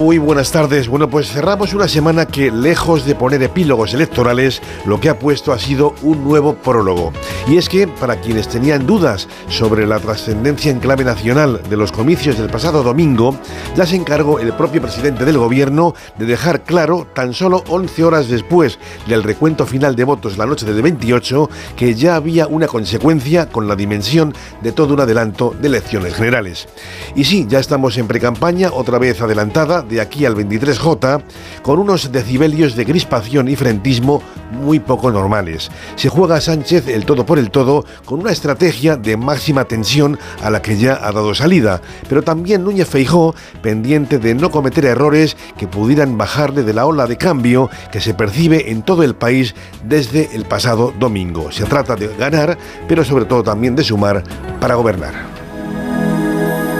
Muy buenas tardes. Bueno, pues cerramos una semana que, lejos de poner epílogos electorales, lo que ha puesto ha sido un nuevo prólogo. Y es que, para quienes tenían dudas sobre la trascendencia en clave nacional de los comicios del pasado domingo, ya se encargó el propio presidente del gobierno de dejar claro, tan solo 11 horas después del recuento final de votos la noche del 28, que ya había una consecuencia con la dimensión de todo un adelanto de elecciones generales. Y sí, ya estamos en precampaña, otra vez adelantada, de aquí al 23J con unos decibelios de crispación y frentismo muy poco normales. Se juega Sánchez el todo por el todo con una estrategia de máxima tensión a la que ya ha dado salida, pero también Núñez Feijó pendiente de no cometer errores que pudieran bajarle de la ola de cambio que se percibe en todo el país desde el pasado domingo. Se trata de ganar, pero sobre todo también de sumar para gobernar.